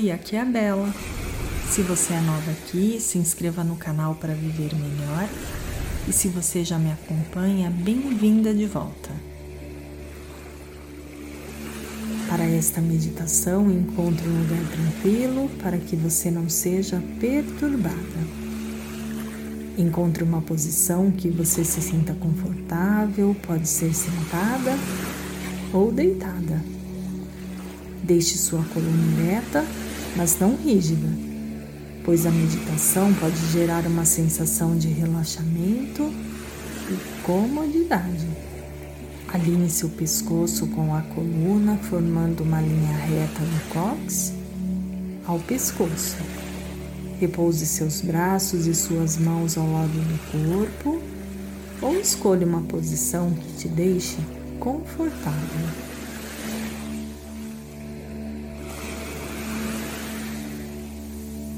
Oi, aqui é a Bela. Se você é nova aqui, se inscreva no canal para viver melhor. E se você já me acompanha, bem-vinda de volta. Para esta meditação, encontre um lugar tranquilo para que você não seja perturbada. Encontre uma posição que você se sinta confortável, pode ser sentada ou deitada. Deixe sua coluna ereta, mas não rígida, pois a meditação pode gerar uma sensação de relaxamento e comodidade. Alinhe seu pescoço com a coluna, formando uma linha reta do cóccix ao pescoço. Repouse seus braços e suas mãos ao lado do corpo ou escolha uma posição que te deixe confortável.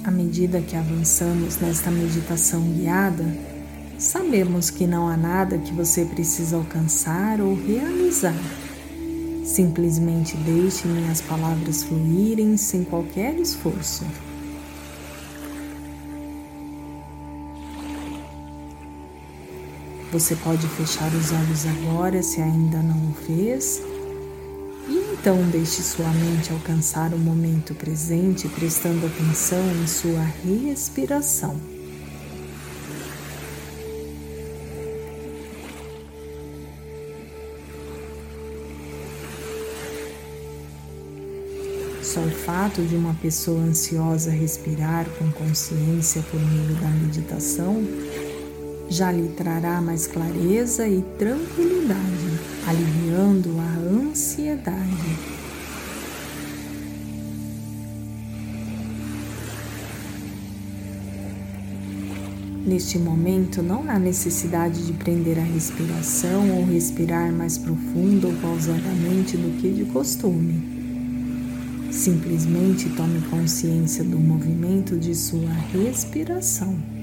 À medida que avançamos nesta meditação guiada, sabemos que não há nada que você precisa alcançar ou realizar. Simplesmente deixe minhas palavras fluírem sem qualquer esforço. Você pode fechar os olhos agora se ainda não o fez então, deixe sua mente alcançar o momento presente, prestando atenção em sua respiração. Só o fato de uma pessoa ansiosa respirar com consciência por meio da meditação já lhe trará mais clareza e tranquilidade, aliviando a ansiedade. Neste momento, não há necessidade de prender a respiração ou respirar mais profundo ou pausadamente do que de costume. Simplesmente tome consciência do movimento de sua respiração.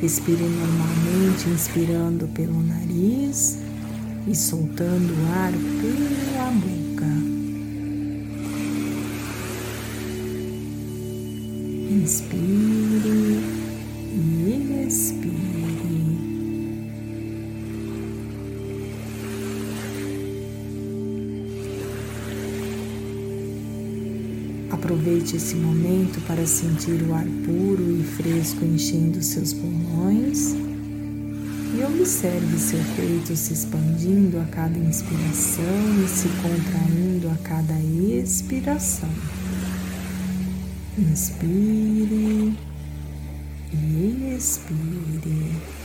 Respire normalmente, inspirando pelo nariz e soltando o ar pela boca. Inspire e expire. Aproveite esse momento para sentir o ar puro e fresco enchendo seus pulmões e observe seu peito se expandindo a cada inspiração e se contraindo a cada expiração. Inspire e expire.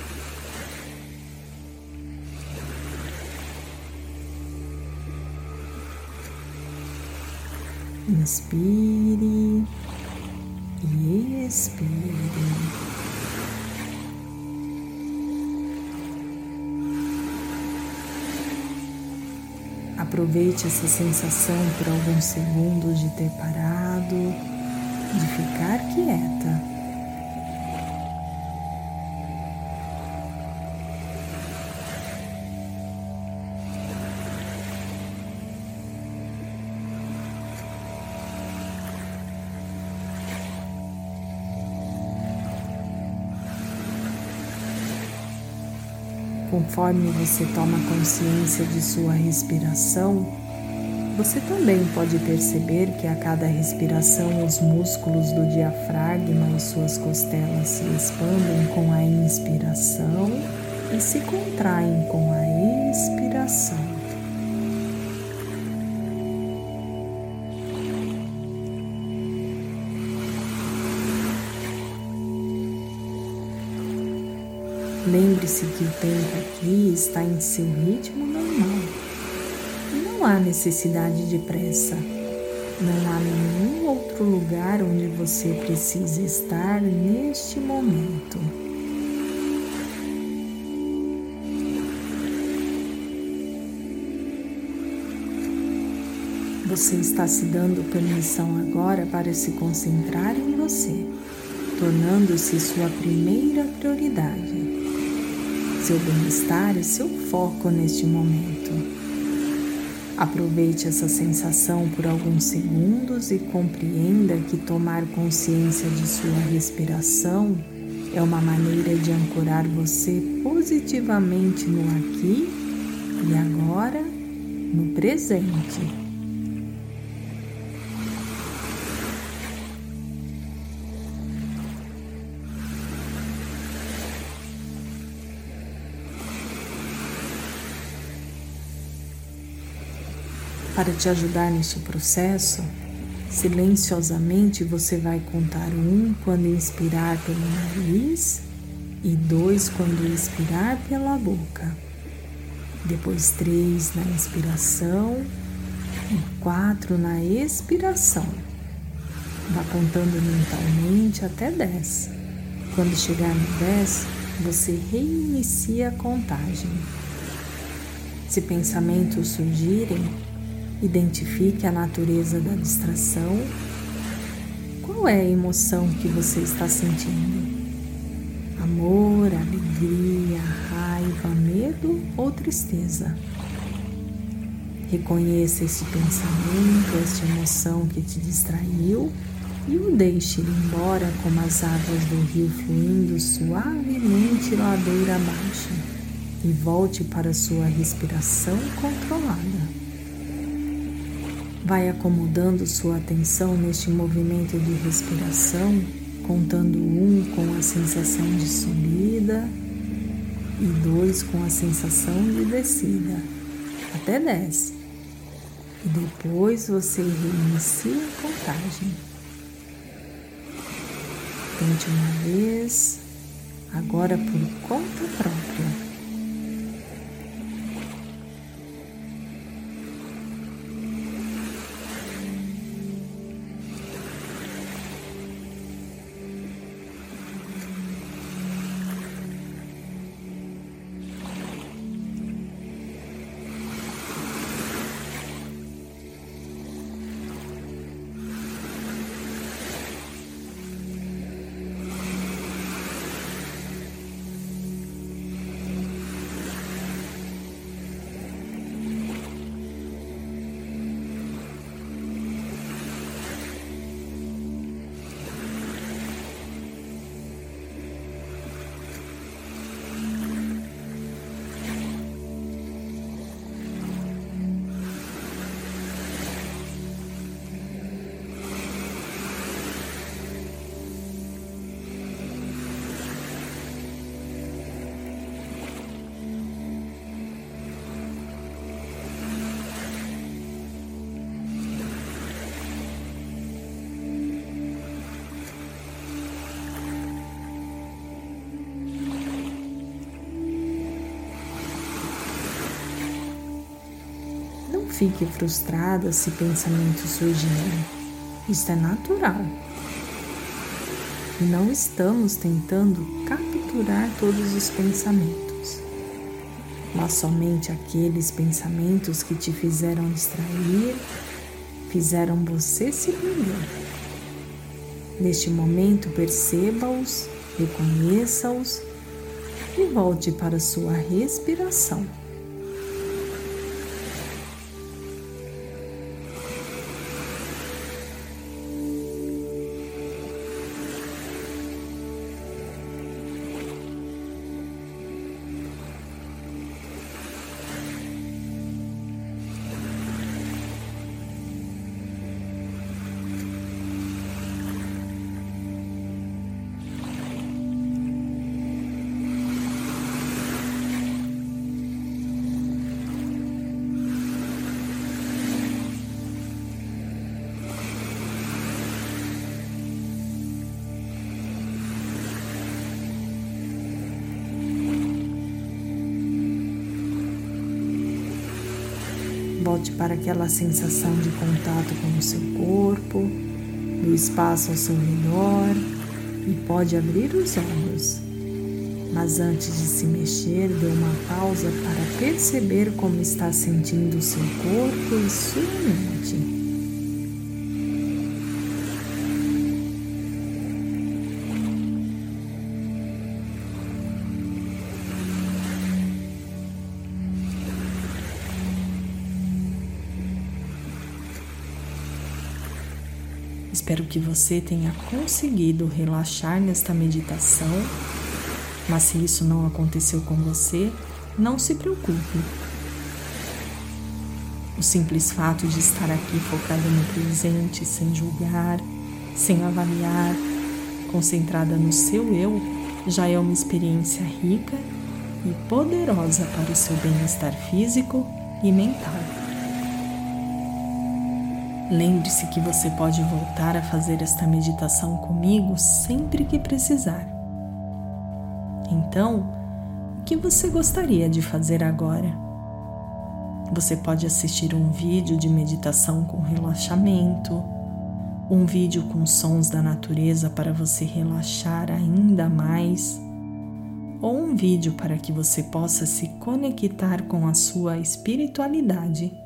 Inspire e expire. Aproveite essa sensação por alguns segundos de ter parado, de ficar quieta. Conforme você toma consciência de sua respiração, você também pode perceber que a cada respiração os músculos do diafragma e suas costelas se expandem com a inspiração e se contraem com a expiração. Lembre-se que o tempo aqui está em seu ritmo normal. Não há necessidade de pressa. Não há nenhum outro lugar onde você precisa estar neste momento. Você está se dando permissão agora para se concentrar em você, tornando-se sua primeira prioridade. Seu bem-estar é seu foco neste momento. Aproveite essa sensação por alguns segundos e compreenda que tomar consciência de sua respiração é uma maneira de ancorar você positivamente no aqui e agora, no presente. Para te ajudar neste processo, silenciosamente você vai contar um quando inspirar pelo nariz e dois quando expirar pela boca. Depois três na inspiração e quatro na expiração. Vá contando mentalmente até dez. Quando chegar no dez, você reinicia a contagem. Se pensamentos surgirem, Identifique a natureza da distração. Qual é a emoção que você está sentindo? Amor, alegria, raiva, medo ou tristeza? Reconheça esse pensamento, esta emoção que te distraiu e o deixe ir embora como as águas do rio fluindo suavemente ladeira abaixo e volte para sua respiração controlada. Vai acomodando sua atenção neste movimento de respiração, contando um com a sensação de subida e dois com a sensação de descida, até dez. E depois você reinicia a contagem. Tente uma vez, agora por conta própria. Fique frustrada se pensamentos surgirem. Isso é natural. Não estamos tentando capturar todos os pensamentos, mas somente aqueles pensamentos que te fizeram distrair, fizeram você se perder. Neste momento, perceba-os, reconheça-os e volte para sua respiração. Volte para aquela sensação de contato com o seu corpo, do espaço ao seu redor e pode abrir os olhos. Mas antes de se mexer, dê uma pausa para perceber como está sentindo o seu corpo e sua mente. Espero que você tenha conseguido relaxar nesta meditação, mas se isso não aconteceu com você, não se preocupe. O simples fato de estar aqui focada no presente, sem julgar, sem avaliar, concentrada no seu eu, já é uma experiência rica e poderosa para o seu bem-estar físico e mental. Lembre-se que você pode voltar a fazer esta meditação comigo sempre que precisar. Então, o que você gostaria de fazer agora? Você pode assistir um vídeo de meditação com relaxamento, um vídeo com sons da natureza para você relaxar ainda mais, ou um vídeo para que você possa se conectar com a sua espiritualidade